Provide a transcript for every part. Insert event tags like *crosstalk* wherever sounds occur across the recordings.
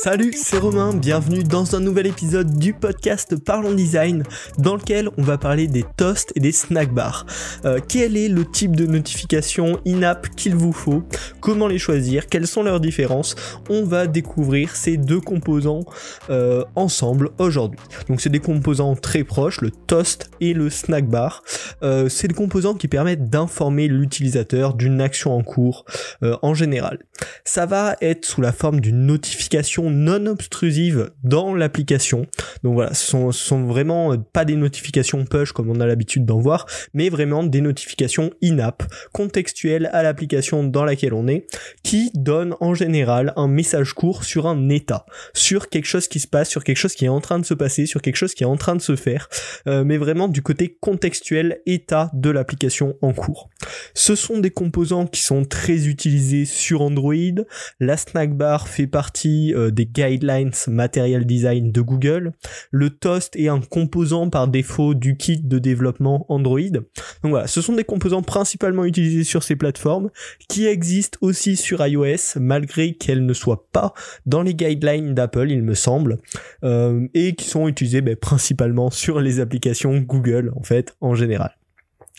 Salut, c'est Romain, bienvenue dans un nouvel épisode du podcast Parlons Design dans lequel on va parler des toasts et des snack bars. Euh, quel est le type de notification in-app qu'il vous faut? Comment les choisir? Quelles sont leurs différences? On va découvrir ces deux composants euh, ensemble aujourd'hui. Donc c'est des composants très proches, le toast et le snack bar. Euh, c'est des composants qui permettent d'informer l'utilisateur d'une action en cours en général. Ça va être sous la forme d'une notification non obstrusive dans l'application. Donc voilà, ce sont, sont vraiment euh, pas des notifications push comme on a l'habitude d'en voir, mais vraiment des notifications in-app, contextuelles à l'application dans laquelle on est, qui donnent en général un message court sur un état, sur quelque chose qui se passe, sur quelque chose qui est en train de se passer, sur quelque chose qui est en train de se faire, euh, mais vraiment du côté contextuel état de l'application en cours. Ce sont des composants qui sont très utilisés sur Android. La snack bar fait partie euh, des guidelines Material Design de Google. Le toast est un composant par défaut du kit de développement Android. Donc voilà, ce sont des composants principalement utilisés sur ces plateformes qui existent aussi sur iOS malgré qu'elles ne soient pas dans les guidelines d'Apple, il me semble, euh, et qui sont utilisés ben, principalement sur les applications Google en fait en général.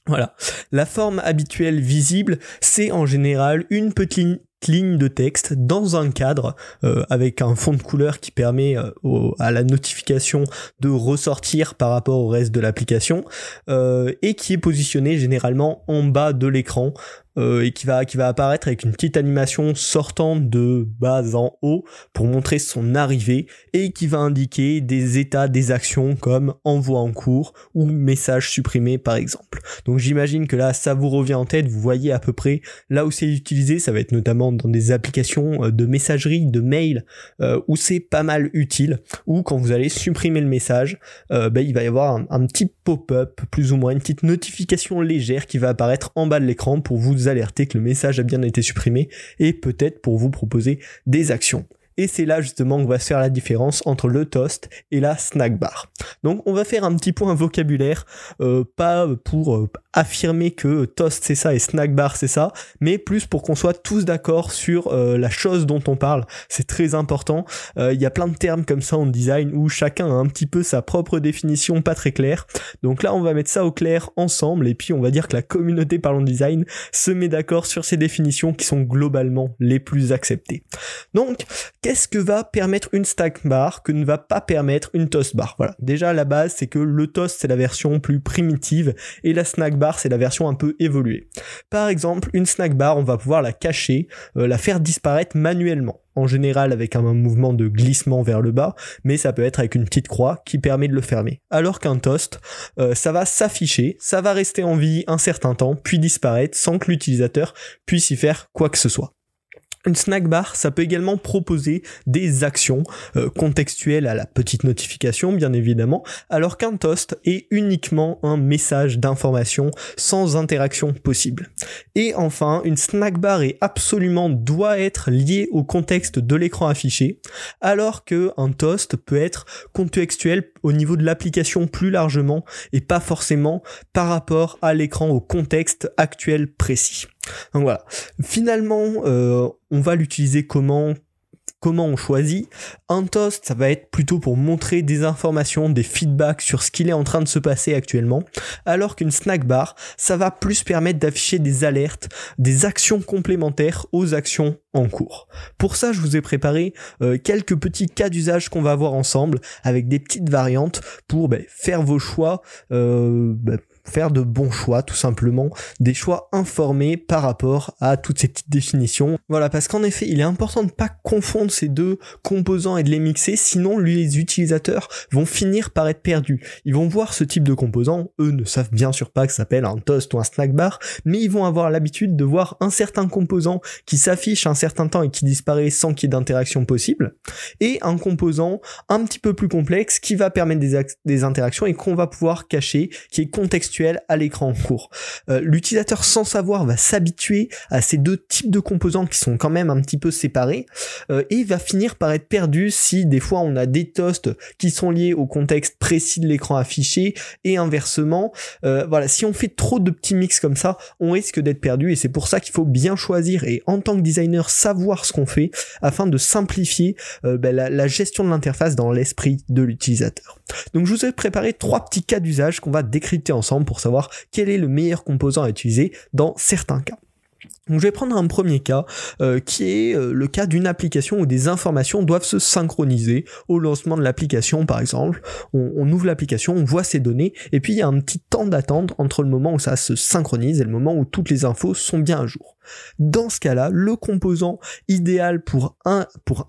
Voilà. La forme habituelle visible, c'est en général une petite ligne de texte dans un cadre euh, avec un fond de couleur qui permet euh, à la notification de ressortir par rapport au reste de l'application euh, et qui est positionné généralement en bas de l'écran euh, et qui va qui va apparaître avec une petite animation sortant de bas en haut pour montrer son arrivée et qui va indiquer des états des actions comme envoi en cours ou message supprimé par exemple. Donc j'imagine que là ça vous revient en tête, vous voyez à peu près là où c'est utilisé, ça va être notamment dans des applications euh, de messagerie, de mail, euh, où c'est pas mal utile, ou quand vous allez supprimer le message, ben, il va y avoir un petit pop-up, plus ou moins une petite notification légère qui va apparaître en bas de l'écran pour vous alerter que le message a bien été supprimé, et peut-être pour vous proposer des actions. Et c'est là justement qu'on va se faire la différence entre le toast et la snack bar. Donc on va faire un petit point vocabulaire, euh, pas pour euh, affirmer que toast c'est ça et snack bar c'est ça, mais plus pour qu'on soit tous d'accord sur euh, la chose dont on parle. C'est très important. Euh, Il y a plein de termes comme ça en design où chacun a un petit peu sa propre définition pas très claire. Donc là on va mettre ça au clair ensemble et puis on va dire que la communauté parlant design se met d'accord sur ces définitions qui sont globalement les plus acceptées. Donc qu'est-ce que va permettre une stack bar que ne va pas permettre une toast bar? Voilà. Déjà la base c'est que le toast c'est la version plus primitive et la snack c'est la version un peu évoluée. Par exemple, une snack bar, on va pouvoir la cacher, euh, la faire disparaître manuellement. En général avec un mouvement de glissement vers le bas, mais ça peut être avec une petite croix qui permet de le fermer. Alors qu'un toast, euh, ça va s'afficher, ça va rester en vie un certain temps, puis disparaître sans que l'utilisateur puisse y faire quoi que ce soit. Une snack bar, ça peut également proposer des actions euh, contextuelles à la petite notification, bien évidemment, alors qu'un toast est uniquement un message d'information sans interaction possible. Et enfin, une snack bar est absolument doit être liée au contexte de l'écran affiché, alors que un toast peut être contextuel au niveau de l'application plus largement et pas forcément par rapport à l'écran au contexte actuel précis. Donc voilà. Finalement, euh, on va l'utiliser comment Comment on choisit Un toast, ça va être plutôt pour montrer des informations, des feedbacks sur ce qu'il est en train de se passer actuellement, alors qu'une snack bar, ça va plus permettre d'afficher des alertes, des actions complémentaires aux actions en cours. Pour ça, je vous ai préparé euh, quelques petits cas d'usage qu'on va voir ensemble, avec des petites variantes pour ben, faire vos choix, euh, ben, faire de bons choix tout simplement, des choix informés par rapport à toutes ces petites définitions. Voilà, parce qu'en effet, il est important de ne pas confondre ces deux composants et de les mixer, sinon les utilisateurs vont finir par être perdus. Ils vont voir ce type de composants, eux ne savent bien sûr pas que ça s'appelle un toast ou un snack bar, mais ils vont avoir l'habitude de voir un certain composant qui s'affiche un certain temps et qui disparaît sans qu'il y ait d'interaction possible, et un composant un petit peu plus complexe qui va permettre des interactions et qu'on va pouvoir cacher, qui est contextuel à l'écran en cours. Euh, L'utilisateur sans savoir va s'habituer à ces deux types de composants qui sont quand même un petit peu séparés euh, et va finir par être perdu si des fois on a des toasts qui sont liés au contexte précis de l'écran affiché et inversement. Euh, voilà, si on fait trop de petits mix comme ça, on risque d'être perdu et c'est pour ça qu'il faut bien choisir et en tant que designer savoir ce qu'on fait afin de simplifier ben, la gestion de l'interface dans l'esprit de l'utilisateur. Donc je vous ai préparé trois petits cas d'usage qu'on va décrypter ensemble pour savoir quel est le meilleur composant à utiliser dans certains cas. Je vais prendre un premier cas euh, qui est euh, le cas d'une application où des informations doivent se synchroniser au lancement de l'application par exemple. On, ouvre l'application, on voit ces données et puis il y a un petit temps d'attente entre le moment où ça se synchronise et le moment où toutes les infos sont bien à jour. Dans ce cas-là, le composant idéal pour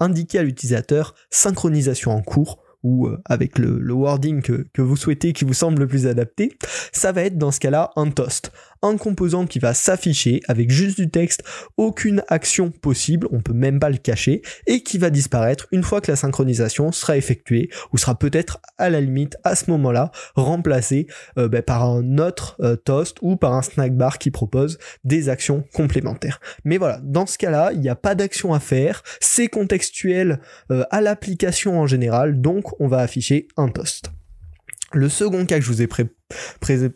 indiquer à l'utilisateur synchronisation en cours ou euh, avec le, wording que, que, vous souhaitez qui vous semble le plus adapté, ça va être dans ce cas-là un toast un composant qui va s'afficher avec juste du texte, aucune action possible, on peut même pas le cacher, et qui va disparaître une fois que la synchronisation sera effectuée, ou sera peut-être à la limite à ce moment-là remplacé euh, ben, par un autre euh, toast ou par un snack bar qui propose des actions complémentaires. Mais voilà, dans ce cas-là, il n'y a pas d'action à faire, c'est contextuel euh, à l'application en général, donc on va afficher un toast. Le second cas que je vous ai pré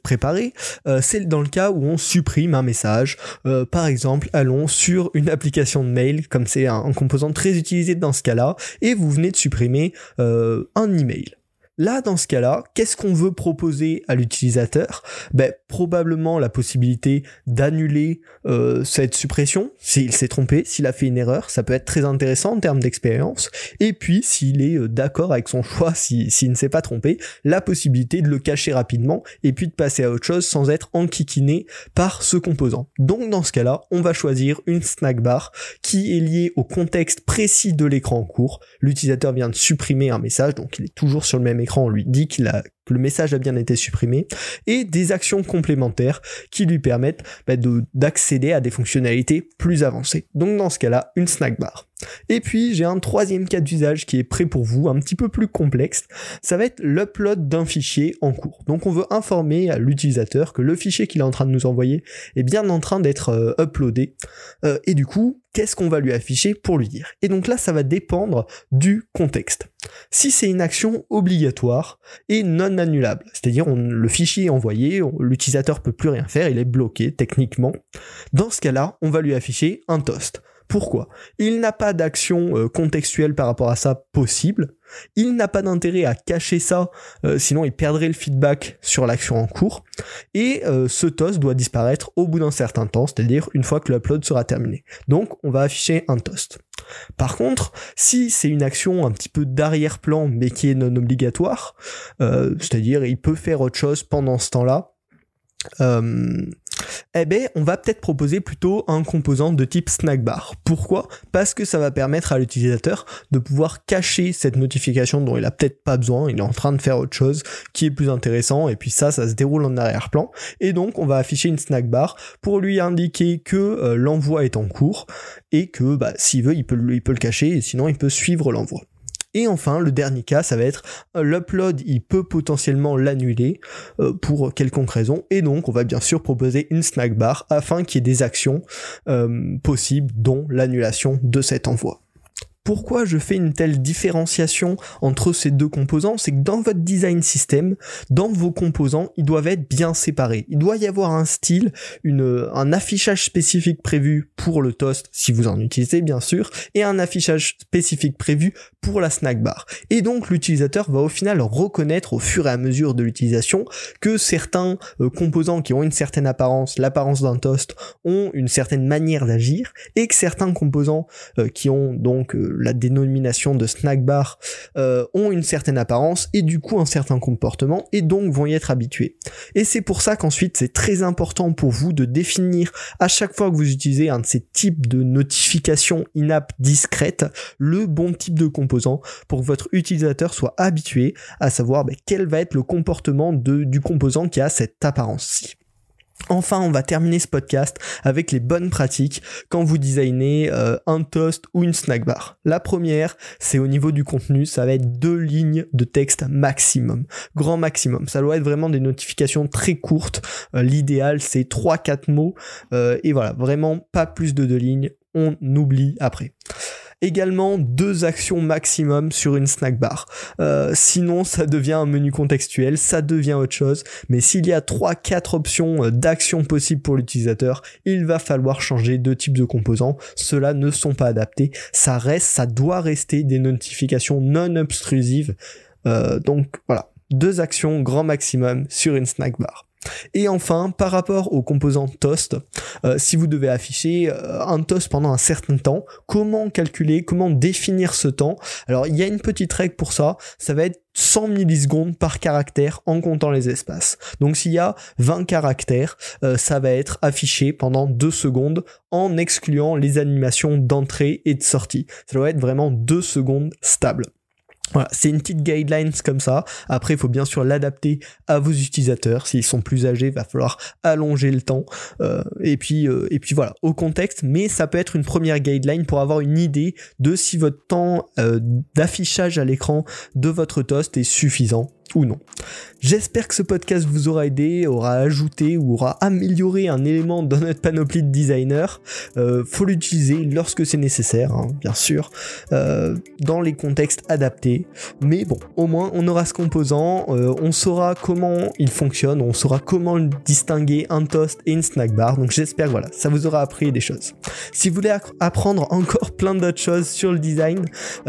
préparé, euh, c'est dans le cas où on supprime un message. Euh, par exemple, allons sur une application de mail, comme c'est un, composant très utilisé dans ce cas-là, et vous venez de supprimer euh, un email. Là, dans ce cas-là, qu'est-ce qu'on veut proposer à l'utilisateur? Ben, Probablement la possibilité d'annuler euh, cette suppression s'il s'est trompé, s'il a fait une erreur. Ça peut être très intéressant en termes d'expérience. Et puis, s'il est euh, d'accord avec son choix, s'il ne s'est pas trompé, la possibilité de le cacher rapidement et puis de passer à autre chose sans être enquiquiné par ce composant. Donc, dans ce cas-là, on va choisir une snack bar qui est liée au contexte précis de l'écran en cours. L'utilisateur vient de supprimer un message, donc il est toujours sur le même écran, on lui dit qu'il a que le message a bien été supprimé, et des actions complémentaires qui lui permettent bah, d'accéder à des fonctionnalités plus avancées. Donc dans ce cas-là, une snack bar. Et puis j'ai un troisième cas d'usage qui est prêt pour vous, un petit peu plus complexe. Ça va être l'upload d'un fichier en cours. Donc on veut informer à l'utilisateur que le fichier qu'il est en train de nous envoyer est bien en train d'être euh, uploadé. Euh, et du coup, qu'est-ce qu'on va lui afficher pour lui dire Et donc là, ça va dépendre du contexte. Si c'est une action obligatoire et non annulable, c'est-à-dire le fichier est envoyé, l'utilisateur peut plus rien faire, il est bloqué techniquement, dans ce cas-là, on va lui afficher un toast. Pourquoi? Il n'a pas d'action euh, contextuelle par rapport à ça possible. Il n'a pas d'intérêt à cacher ça, euh, sinon il perdrait le feedback sur l'action en cours. Et euh, ce toast doit disparaître au bout d'un certain temps, c'est-à-dire une fois que l'upload sera terminé. Donc on va afficher un toast. Par contre, si c'est une action un petit peu d'arrière-plan mais qui est non obligatoire, c'est-à-dire il peut faire autre chose pendant ce temps-là, eh ben, on va peut-être proposer plutôt un composant de type snack bar. Pourquoi? Parce que ça va permettre à l'utilisateur de pouvoir cacher cette notification dont il a peut-être pas besoin, il est en train de faire autre chose qui est plus intéressant, et puis ça, ça se déroule en arrière-plan. Et donc, on va afficher une snack bar pour lui indiquer que euh, l'envoi est en cours, et que bah, s'il veut, il peut, il peut le cacher, et sinon, il peut suivre l'envoi. Et enfin, le dernier cas, ça va être euh, l'upload, il peut potentiellement l'annuler euh, pour quelconque raison. Et donc, on va bien sûr proposer une snack bar afin qu'il y ait des actions euh, possibles, dont l'annulation de cet envoi. Pourquoi je fais une telle différenciation entre ces deux composants C'est que dans votre design system, dans vos composants, ils doivent être bien séparés. Il doit y avoir un style, un affichage spécifique prévu pour le toast, si vous en utilisez bien sûr, et un affichage spécifique prévu pour la snack bar. Et donc l'utilisateur va au final reconnaître au fur et à mesure de l'utilisation que certains euh, composants qui ont une certaine apparence, l'apparence d'un toast, ont une certaine manière d'agir, et que certains composants euh, qui ont donc euh, la dénomination de snack bar euh, ont une certaine apparence et du coup un certain comportement et donc vont y être habitués. Et c'est pour ça qu'ensuite c'est très important pour vous de définir à chaque fois que vous utilisez un de ces types de notifications in-app discrètes le bon type de composant pour que votre utilisateur soit habitué à savoir ben, quel va être le comportement de, du composant qui a cette apparence-ci. Enfin, on va terminer ce podcast avec les bonnes pratiques quand vous designez euh, un toast ou une snack bar. La première, c'est au niveau du contenu, ça va être deux lignes de texte maximum, grand maximum. Ça doit être vraiment des notifications très courtes. Euh, l'idéal, c'est 3-4 mots. Euh, et voilà, vraiment pas plus de deux lignes. On oublie après également deux actions maximum sur une snack bar. Euh, sinon, ça devient un menu contextuel, ça devient autre chose. Mais s'il y a 3-4 options euh, d'action possibles pour l'utilisateur, il va falloir changer de type de composants. Ceux-là ne sont pas adaptés. Ça reste, ça doit rester des notifications non obstrusives. Euh, donc voilà, deux actions grand maximum sur une snack bar. Et enfin, par rapport aux composants toast, euh, si vous devez afficher euh, un toast pendant un certain temps, comment calculer, comment définir ce temps? Alors, il y a une petite règle pour ça, ça va être 100 millisecondes par caractère en comptant les espaces. Donc s'il y a 20 caractères, euh, ça va être affiché pendant 2 secondes en excluant les animations d'entrée et de sortie. Ça doit être vraiment 2 secondes stables. Voilà, c'est une petite guidelines comme ça. Après, il faut bien sûr l'adapter à vos utilisateurs. S'ils sont plus âgés, il va falloir allonger le temps. Euh, et puis, euh, et puis voilà, au contexte. Mais ça peut être une première guideline pour avoir une idée de si votre temps euh, d'affichage à l'écran de votre toast est suffisant ou non. J'espère que ce podcast vous aura aidé, aura ajouté ou aura amélioré un élément dans notre panoplie de designers. Euh, faut l'utiliser lorsque c'est nécessaire, hein, bien sûr, euh, dans les contextes adaptés. Mais bon, au moins on aura ce composant, euh, on saura comment il fonctionne, on saura comment distinguer un toast et une snack bar. Donc j'espère voilà, ça vous aura appris des choses. Si vous voulez apprendre encore *laughs* plein d'autres choses sur le design,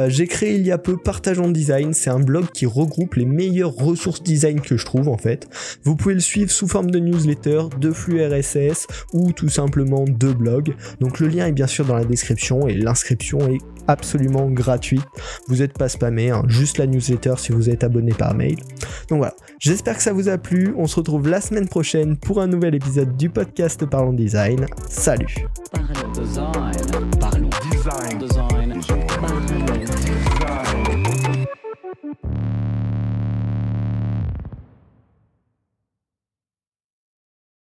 j'ai créé il y a peu Partageons Design. C'est un blog qui regroupe les meilleurs ressources design que je trouve en fait. Vous pouvez le suivre sous forme de newsletter, de flux RSS ou tout simplement de blog. Donc le lien est bien sûr dans la description et l'inscription est absolument gratuite. Vous n'êtes pas spammé, hein. juste la newsletter si vous êtes abonné par mail. Donc voilà, j'espère que ça vous a plu. On se retrouve la semaine prochaine pour un nouvel épisode du podcast Parlons Design. Salut Parlons design. Parlons Design. design. Design. Parlons Design.